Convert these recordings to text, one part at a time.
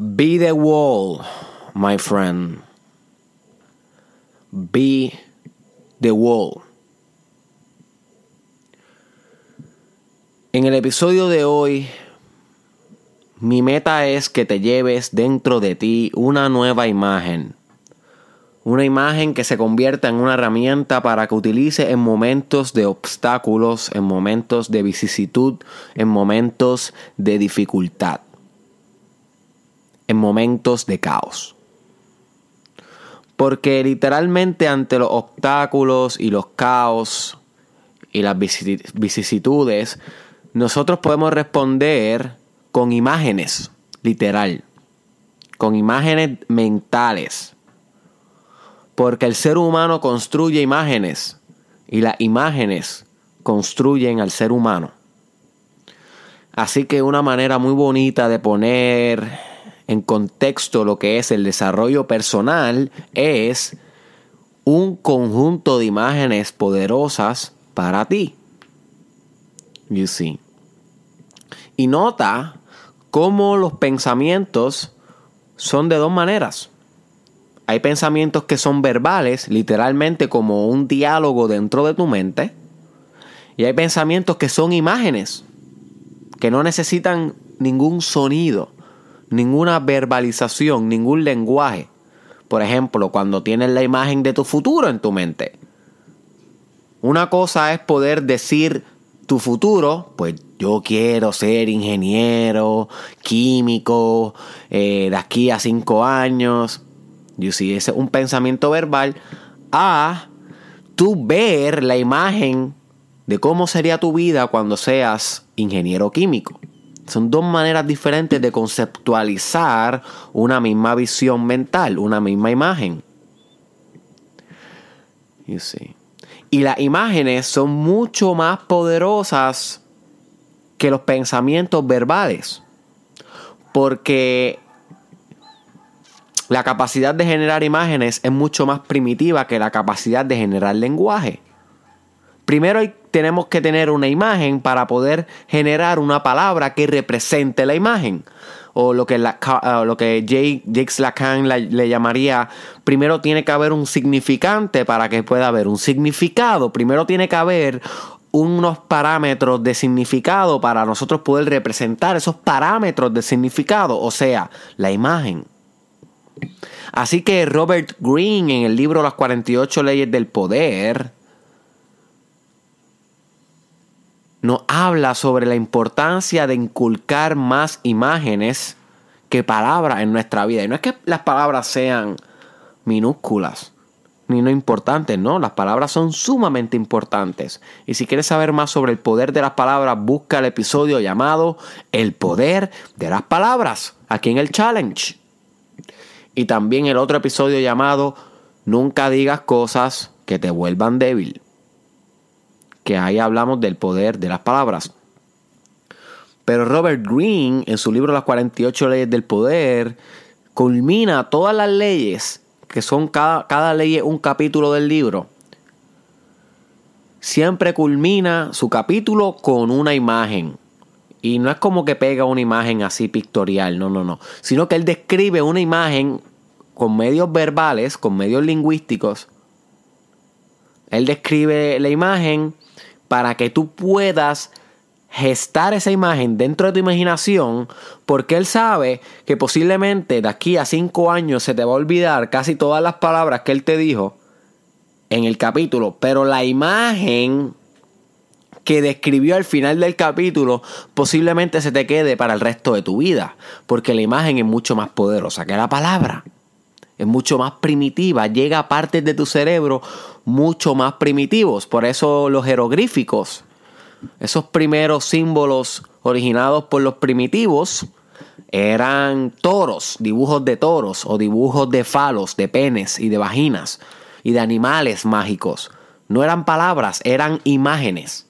Be the wall, my friend. Be the wall. En el episodio de hoy, mi meta es que te lleves dentro de ti una nueva imagen. Una imagen que se convierta en una herramienta para que utilice en momentos de obstáculos, en momentos de vicisitud, en momentos de dificultad en momentos de caos. Porque literalmente ante los obstáculos y los caos y las vicisitudes, nosotros podemos responder con imágenes, literal, con imágenes mentales. Porque el ser humano construye imágenes y las imágenes construyen al ser humano. Así que una manera muy bonita de poner en contexto lo que es el desarrollo personal es un conjunto de imágenes poderosas para ti. You see. Y nota cómo los pensamientos son de dos maneras. Hay pensamientos que son verbales, literalmente como un diálogo dentro de tu mente. Y hay pensamientos que son imágenes, que no necesitan ningún sonido ninguna verbalización, ningún lenguaje. Por ejemplo, cuando tienes la imagen de tu futuro en tu mente. Una cosa es poder decir tu futuro, pues yo quiero ser ingeniero, químico, eh, de aquí a cinco años. Yo sí, ese es un pensamiento verbal. A tú ver la imagen de cómo sería tu vida cuando seas ingeniero químico. Son dos maneras diferentes de conceptualizar una misma visión mental, una misma imagen. Y las imágenes son mucho más poderosas que los pensamientos verbales. Porque la capacidad de generar imágenes es mucho más primitiva que la capacidad de generar lenguaje. Primero tenemos que tener una imagen para poder generar una palabra que represente la imagen. O lo que, lo que Lacan le llamaría, primero tiene que haber un significante para que pueda haber un significado. Primero tiene que haber unos parámetros de significado para nosotros poder representar esos parámetros de significado, o sea, la imagen. Así que Robert Greene en el libro Las 48 leyes del poder, nos habla sobre la importancia de inculcar más imágenes que palabras en nuestra vida. Y no es que las palabras sean minúsculas ni no importantes, no, las palabras son sumamente importantes. Y si quieres saber más sobre el poder de las palabras, busca el episodio llamado El poder de las palabras, aquí en el challenge. Y también el otro episodio llamado Nunca digas cosas que te vuelvan débil que ahí hablamos del poder de las palabras. Pero Robert Greene, en su libro Las 48 leyes del poder, culmina todas las leyes, que son cada, cada ley un capítulo del libro. Siempre culmina su capítulo con una imagen. Y no es como que pega una imagen así pictorial, no, no, no. Sino que él describe una imagen con medios verbales, con medios lingüísticos. Él describe la imagen para que tú puedas gestar esa imagen dentro de tu imaginación, porque él sabe que posiblemente de aquí a cinco años se te va a olvidar casi todas las palabras que él te dijo en el capítulo, pero la imagen que describió al final del capítulo posiblemente se te quede para el resto de tu vida, porque la imagen es mucho más poderosa que la palabra es mucho más primitiva, llega a partes de tu cerebro mucho más primitivos. Por eso los jeroglíficos, esos primeros símbolos originados por los primitivos, eran toros, dibujos de toros o dibujos de falos, de penes y de vaginas y de animales mágicos. No eran palabras, eran imágenes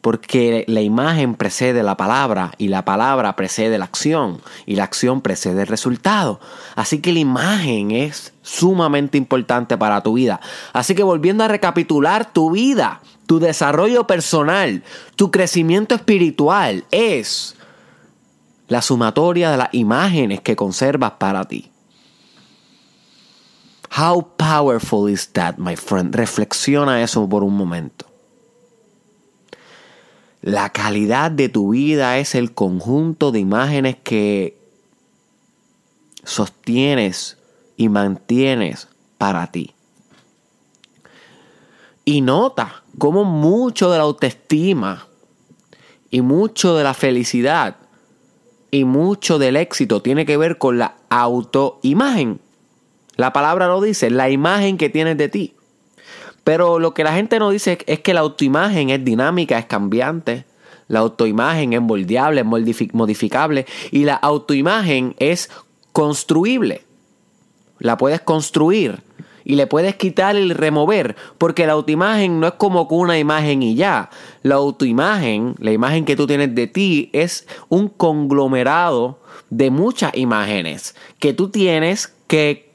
porque la imagen precede la palabra y la palabra precede la acción y la acción precede el resultado. Así que la imagen es sumamente importante para tu vida. Así que volviendo a recapitular tu vida, tu desarrollo personal, tu crecimiento espiritual es la sumatoria de las imágenes que conservas para ti. How powerful is that, my friend? Reflexiona eso por un momento. La calidad de tu vida es el conjunto de imágenes que sostienes y mantienes para ti. Y nota cómo mucho de la autoestima y mucho de la felicidad y mucho del éxito tiene que ver con la autoimagen. La palabra lo dice, la imagen que tienes de ti. Pero lo que la gente no dice es que la autoimagen es dinámica, es cambiante. La autoimagen es moldeable, es modificable. Y la autoimagen es construible. La puedes construir y le puedes quitar y remover, porque la autoimagen no es como una imagen y ya. La autoimagen, la imagen que tú tienes de ti, es un conglomerado de muchas imágenes que tú tienes que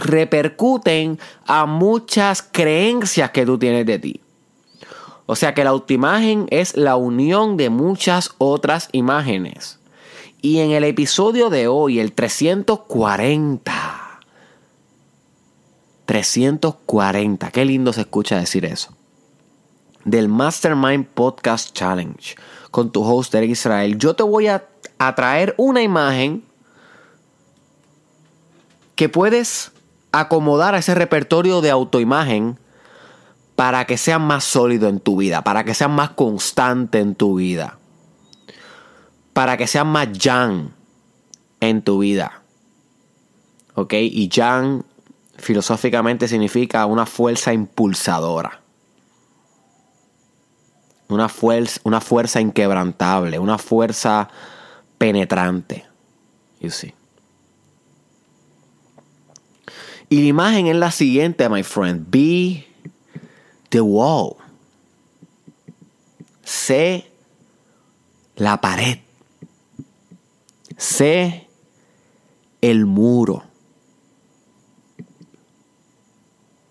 repercuten a muchas creencias que tú tienes de ti. O sea que la autoimagen es la unión de muchas otras imágenes. Y en el episodio de hoy, el 340, 340. Qué lindo se escucha decir eso. Del Mastermind Podcast Challenge con tu host Eric Israel. Yo te voy a, a traer una imagen que puedes acomodar a ese repertorio de autoimagen para que sea más sólido en tu vida, para que sea más constante en tu vida, para que sea más yang en tu vida. ¿Ok? Y yang filosóficamente significa una fuerza impulsadora. Una fuerza, una fuerza inquebrantable, una fuerza penetrante. You see. Y la imagen es la siguiente, my friend. Be the wall. Sé la pared. Sé el muro.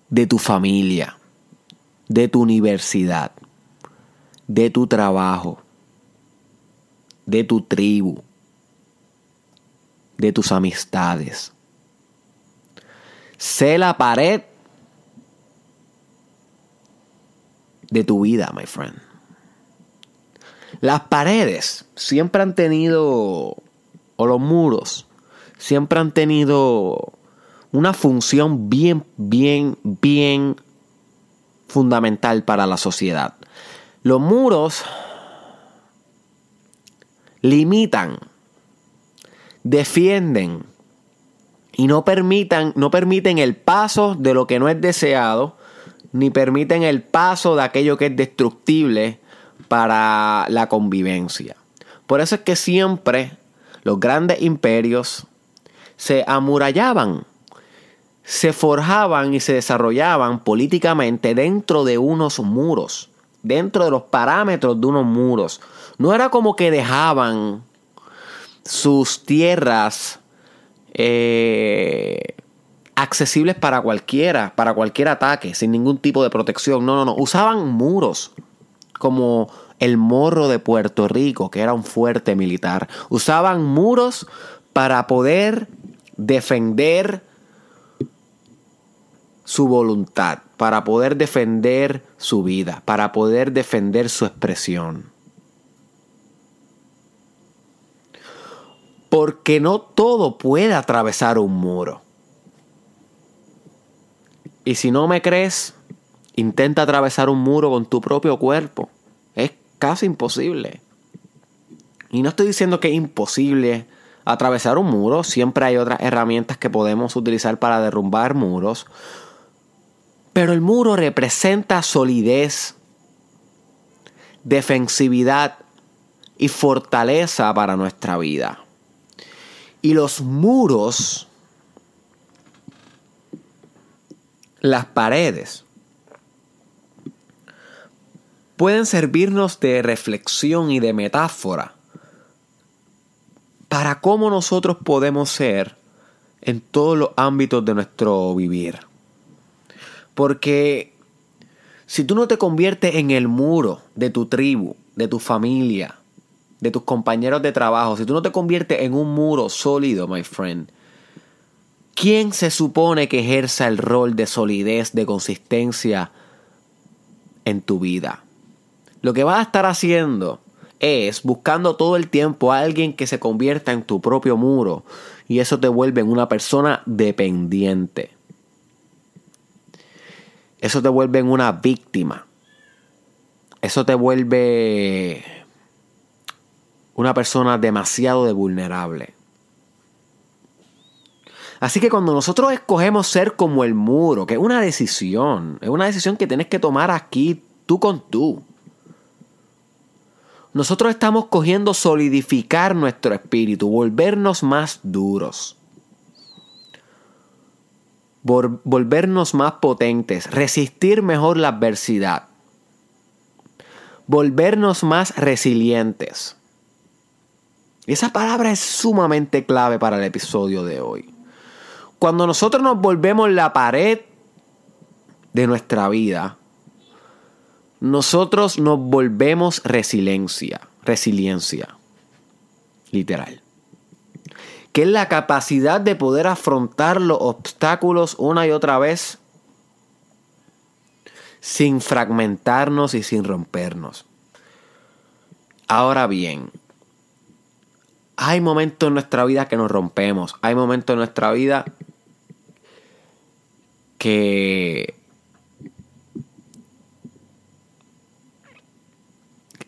de tu familia, de tu universidad, de tu trabajo, de tu tribu, de tus amistades. Sé la pared de tu vida, my friend. Las paredes siempre han tenido, o los muros, siempre han tenido una función bien, bien, bien fundamental para la sociedad. Los muros limitan, defienden y no, permitan, no permiten el paso de lo que no es deseado, ni permiten el paso de aquello que es destructible para la convivencia. Por eso es que siempre los grandes imperios se amurallaban se forjaban y se desarrollaban políticamente dentro de unos muros, dentro de los parámetros de unos muros. No era como que dejaban sus tierras eh, accesibles para cualquiera, para cualquier ataque, sin ningún tipo de protección. No, no, no. Usaban muros como el morro de Puerto Rico, que era un fuerte militar. Usaban muros para poder defender su voluntad, para poder defender su vida, para poder defender su expresión. Porque no todo puede atravesar un muro. Y si no me crees, intenta atravesar un muro con tu propio cuerpo. Es casi imposible. Y no estoy diciendo que es imposible atravesar un muro. Siempre hay otras herramientas que podemos utilizar para derrumbar muros. Pero el muro representa solidez, defensividad y fortaleza para nuestra vida. Y los muros, las paredes, pueden servirnos de reflexión y de metáfora para cómo nosotros podemos ser en todos los ámbitos de nuestro vivir. Porque si tú no te conviertes en el muro de tu tribu, de tu familia, de tus compañeros de trabajo, si tú no te conviertes en un muro sólido, my friend, ¿quién se supone que ejerza el rol de solidez, de consistencia en tu vida? Lo que vas a estar haciendo es buscando todo el tiempo a alguien que se convierta en tu propio muro y eso te vuelve en una persona dependiente. Eso te vuelve en una víctima. Eso te vuelve una persona demasiado vulnerable. Así que cuando nosotros escogemos ser como el muro, que es una decisión, es una decisión que tienes que tomar aquí tú con tú. Nosotros estamos cogiendo solidificar nuestro espíritu, volvernos más duros, volvernos más potentes, resistir mejor la adversidad, volvernos más resilientes. Esa palabra es sumamente clave para el episodio de hoy. Cuando nosotros nos volvemos la pared de nuestra vida, nosotros nos volvemos resiliencia, resiliencia, literal. Que es la capacidad de poder afrontar los obstáculos una y otra vez sin fragmentarnos y sin rompernos. Ahora bien, hay momentos en nuestra vida que nos rompemos. Hay momentos en nuestra vida que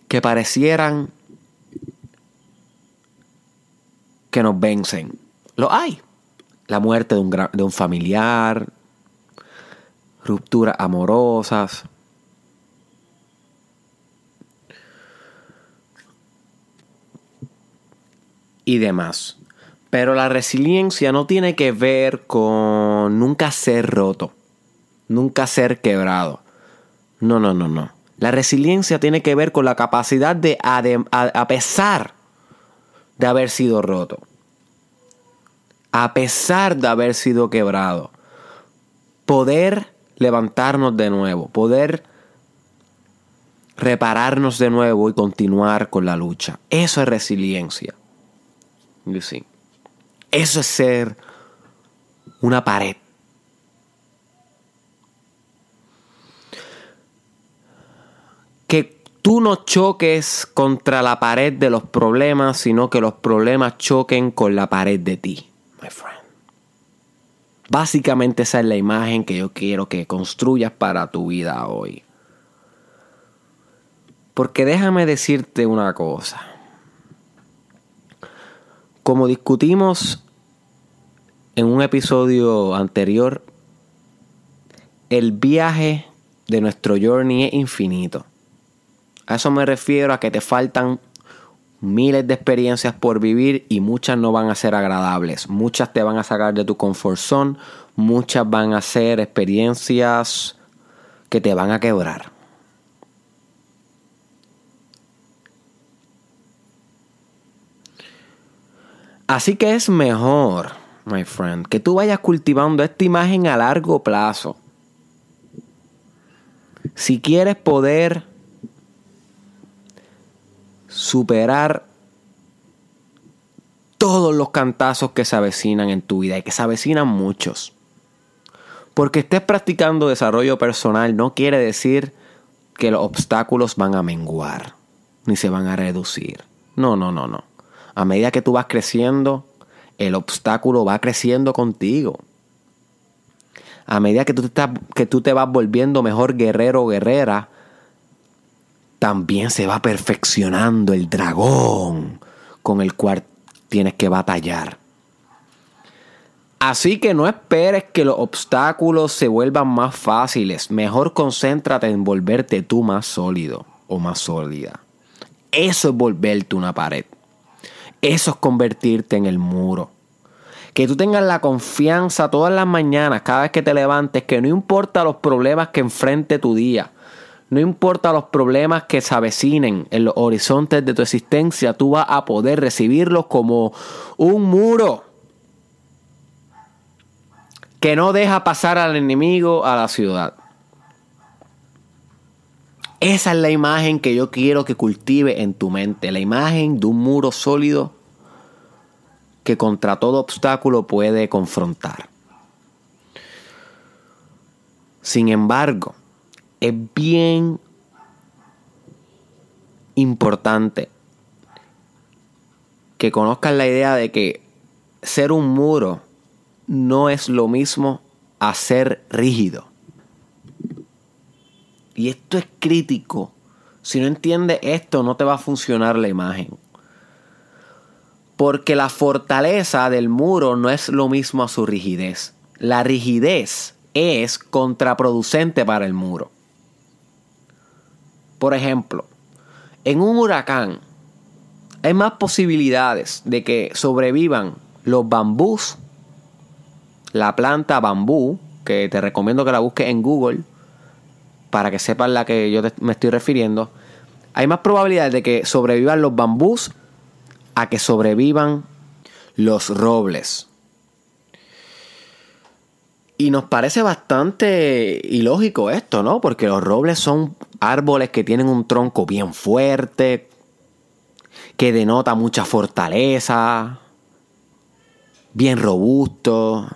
que parecieran que nos vencen. Lo hay. La muerte de un, de un familiar, rupturas amorosas, y demás. Pero la resiliencia no tiene que ver con nunca ser roto, nunca ser quebrado. No, no, no, no. La resiliencia tiene que ver con la capacidad de, a, pesar de haber sido roto, a pesar de haber sido quebrado, poder levantarnos de nuevo, poder repararnos de nuevo y continuar con la lucha. Eso es resiliencia. Eso es ser una pared. Que tú no choques contra la pared de los problemas, sino que los problemas choquen con la pared de ti, my friend. Básicamente esa es la imagen que yo quiero que construyas para tu vida hoy. Porque déjame decirte una cosa. Como discutimos en un episodio anterior, el viaje de nuestro journey es infinito. A eso me refiero a que te faltan miles de experiencias por vivir y muchas no van a ser agradables. Muchas te van a sacar de tu comfort zone, muchas van a ser experiencias que te van a quebrar. Así que es mejor, my friend, que tú vayas cultivando esta imagen a largo plazo. Si quieres poder superar todos los cantazos que se avecinan en tu vida y que se avecinan muchos. Porque estés practicando desarrollo personal no quiere decir que los obstáculos van a menguar ni se van a reducir. No, no, no, no a medida que tú vas creciendo, el obstáculo va creciendo contigo. A medida que tú, te, que tú te vas volviendo mejor guerrero o guerrera, también se va perfeccionando el dragón con el cual tienes que batallar. Así que no esperes que los obstáculos se vuelvan más fáciles. Mejor concéntrate en volverte tú más sólido o más sólida. Eso es volverte una pared. Eso es convertirte en el muro. Que tú tengas la confianza todas las mañanas, cada vez que te levantes, que no importa los problemas que enfrente tu día, no importa los problemas que se avecinen en los horizontes de tu existencia, tú vas a poder recibirlos como un muro que no deja pasar al enemigo a la ciudad. Esa es la imagen que yo quiero que cultive en tu mente, la imagen de un muro sólido que contra todo obstáculo puede confrontar. Sin embargo, es bien importante que conozcan la idea de que ser un muro no es lo mismo a ser rígido. Y esto es crítico. Si no entiendes esto, no te va a funcionar la imagen. Porque la fortaleza del muro no es lo mismo a su rigidez. La rigidez es contraproducente para el muro. Por ejemplo, en un huracán hay más posibilidades de que sobrevivan los bambús, la planta bambú, que te recomiendo que la busques en Google para que sepan la que yo me estoy refiriendo. Hay más probabilidades de que sobrevivan los bambús a que sobrevivan los robles. Y nos parece bastante ilógico esto, ¿no? Porque los robles son árboles que tienen un tronco bien fuerte, que denota mucha fortaleza, bien robusto.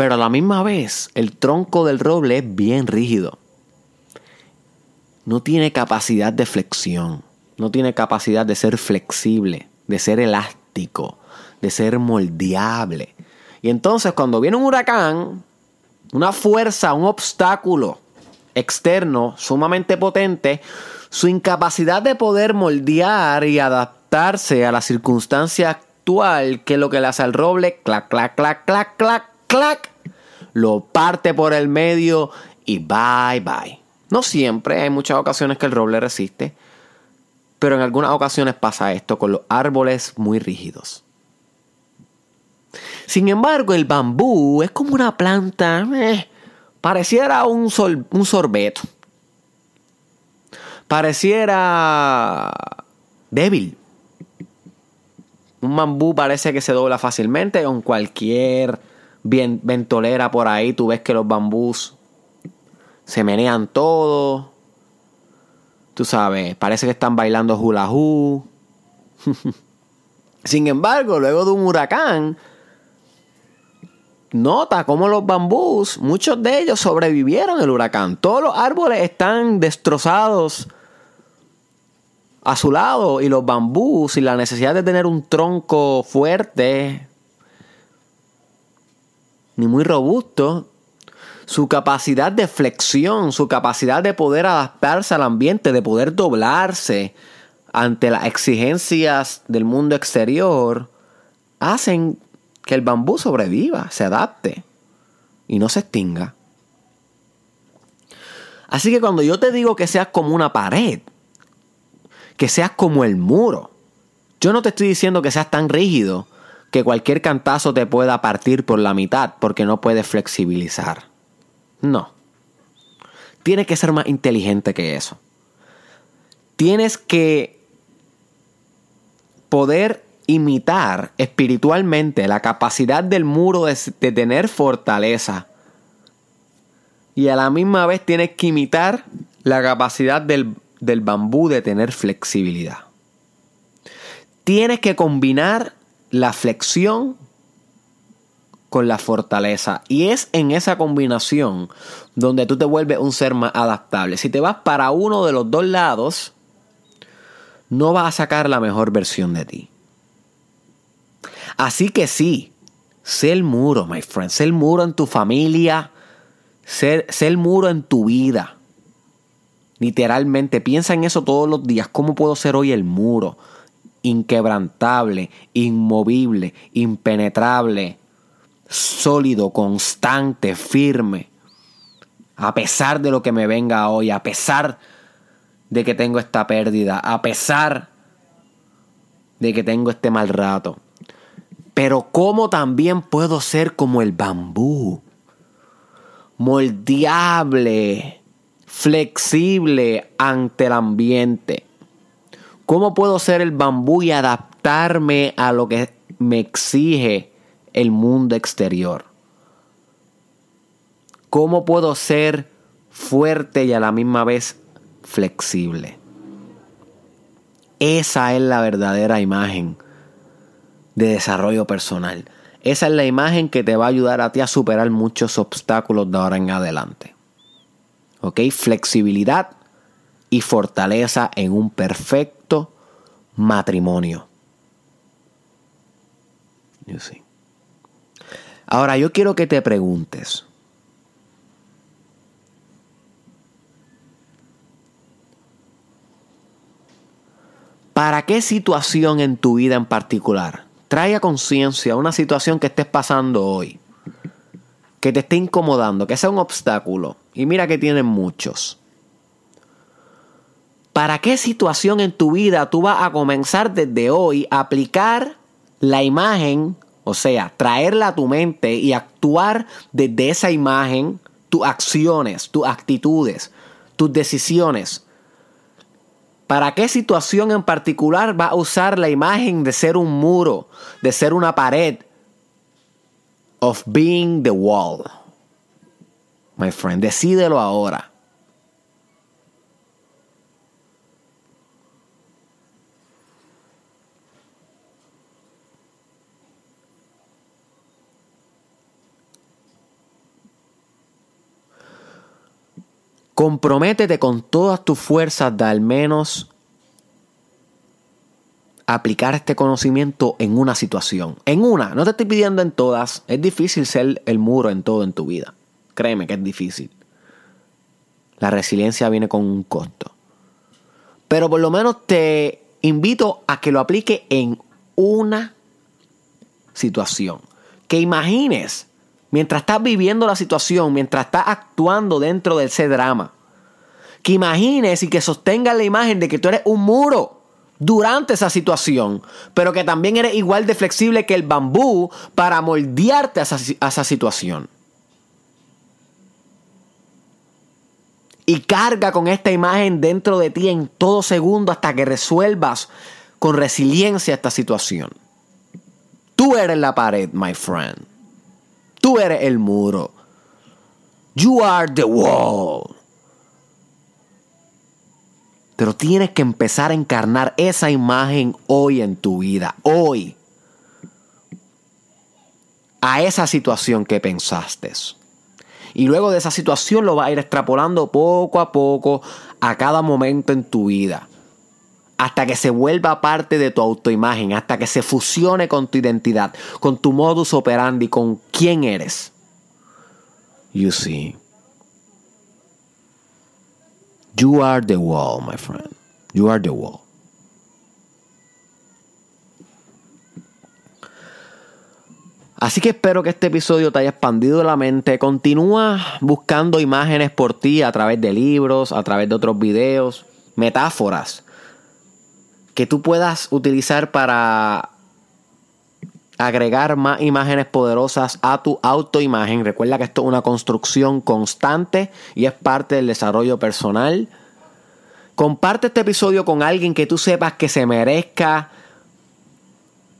Pero a la misma vez, el tronco del roble es bien rígido. No tiene capacidad de flexión, no tiene capacidad de ser flexible, de ser elástico, de ser moldeable. Y entonces cuando viene un huracán, una fuerza, un obstáculo externo sumamente potente, su incapacidad de poder moldear y adaptarse a la circunstancia actual, que es lo que le hace al roble, clac, clac, clac, clac, clac, clac, lo parte por el medio y bye, bye. No siempre, hay muchas ocasiones que el roble resiste, pero en algunas ocasiones pasa esto con los árboles muy rígidos. Sin embargo, el bambú es como una planta, eh, pareciera un, un sorbeto. Pareciera débil. Un bambú parece que se dobla fácilmente con cualquier ventolera por ahí. Tú ves que los bambús se menean todo. Tú sabes, parece que están bailando hula hoop. Sin embargo, luego de un huracán, nota cómo los bambús, muchos de ellos sobrevivieron el huracán. Todos los árboles están destrozados a su lado y los bambús y la necesidad de tener un tronco fuerte ni muy robusto, su capacidad de flexión, su capacidad de poder adaptarse al ambiente, de poder doblarse ante las exigencias del mundo exterior, hacen que el bambú sobreviva, se adapte y no se extinga. Así que cuando yo te digo que seas como una pared, que seas como el muro, yo no te estoy diciendo que seas tan rígido que cualquier cantazo te pueda partir por la mitad porque no puedes flexibilizar. No. Tienes que ser más inteligente que eso. Tienes que poder imitar espiritualmente la capacidad del muro de, tener fortaleza. Y a la misma vez tienes que imitar la capacidad del, del bambú de tener flexibilidad. Tienes que combinar la flexión con la fortaleza. Y es en esa combinación donde tú te vuelves un ser más adaptable. Si te vas para uno de los dos lados, no vas a sacar la mejor versión de ti. Así que sí, sé el muro, my friend. Sé el muro en tu familia. Sé, sé el muro en tu vida. Literalmente, piensa en eso todos los días. ¿Cómo puedo ser hoy el muro? Inquebrantable, inmovible, impenetrable, sólido, constante, firme. A pesar de lo que me venga hoy, a pesar de que tengo esta pérdida, a pesar de que tengo este mal rato. Pero cómo también puedo ser como el bambú, moldeable, flexible ante el ambiente. ¿Cómo puedo ser el bambú y adaptarme a lo que me exige el mundo exterior? ¿Cómo puedo ser fuerte y a la misma vez flexible. Esa es la verdadera imagen de desarrollo personal. Esa es la imagen que te va a ayudar a ti a superar muchos obstáculos de ahora en adelante. ¿Ok? Flexibilidad y fortaleza en un perfecto matrimonio. Ahora yo quiero que te preguntes. ¿Para qué situación en tu vida en particular? Trae a conciencia una situación que estés pasando hoy, que te esté incomodando, que sea un obstáculo. Y mira que tienen muchos. ¿Para qué situación en tu vida tú vas a comenzar desde hoy a aplicar la imagen, o sea, traerla a tu mente y actuar desde esa imagen, tus acciones, tus actitudes, tus decisiones? ¿Para qué situación en particular va a usar la imagen de ser un muro, de ser una pared? Of being the wall. My friend, decídelo ahora. Comprométete con todas tus fuerzas de al menos aplicar este conocimiento en una situación. En una, no te estoy pidiendo en todas. Es difícil ser el muro en todo en tu vida. Créeme que es difícil. La resiliencia viene con un costo. Pero por lo menos te invito a que lo aplique en una situación. Que imagines mientras estás viviendo la situación, mientras estás actuando dentro de ese drama, que imagines y que sostengas la imagen de que tú eres un muro durante esa situación, pero que también eres igual de flexible que el bambú para moldearte a esa, situación. Y carga con esta imagen dentro de ti en todo segundo hasta que resuelvas con resiliencia esta situación. Tú eres la pared, my friend. Tú eres el muro. You are the wall. Pero tienes que empezar a encarnar esa imagen hoy en tu vida, hoy. A esa situación que pensaste. Y luego de esa situación lo vas a ir extrapolando poco a poco a cada momento en tu vida hasta que se vuelva parte de tu autoimagen, hasta que se fusione con tu identidad, con tu modus operandi, con quién eres. You see. You are the wall, my friend. You are the wall. Así que espero que este episodio te haya expandido la mente. Continúa buscando imágenes por ti a través de libros, a través de otros videos, metáforas que tú puedas utilizar para agregar más imágenes poderosas a tu autoimagen. Recuerda que esto es una construcción constante y es parte del desarrollo personal. Comparte este episodio con alguien que tú sepas que se merezca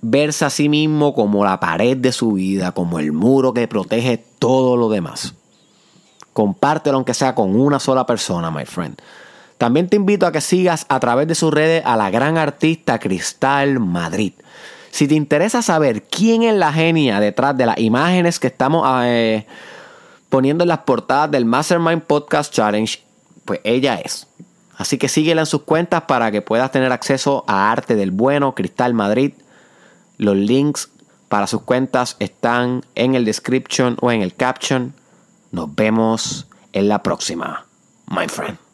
verse a sí mismo como la pared de su vida, como el muro que protege todo lo demás. Compártelo aunque sea con una sola persona, my friend. También te invito a que sigas a través de sus redes a la gran artista Cristal Madrid. Si te interesa saber quién es la genia detrás de las imágenes que estamos eh, poniendo en las portadas del Mastermind Podcast Challenge, pues ella es. Así que síguela en sus cuentas para que puedas tener acceso a arte del bueno, Cristal Madrid. Los links para sus cuentas están en el description o en el caption. Nos vemos en la próxima, my friend.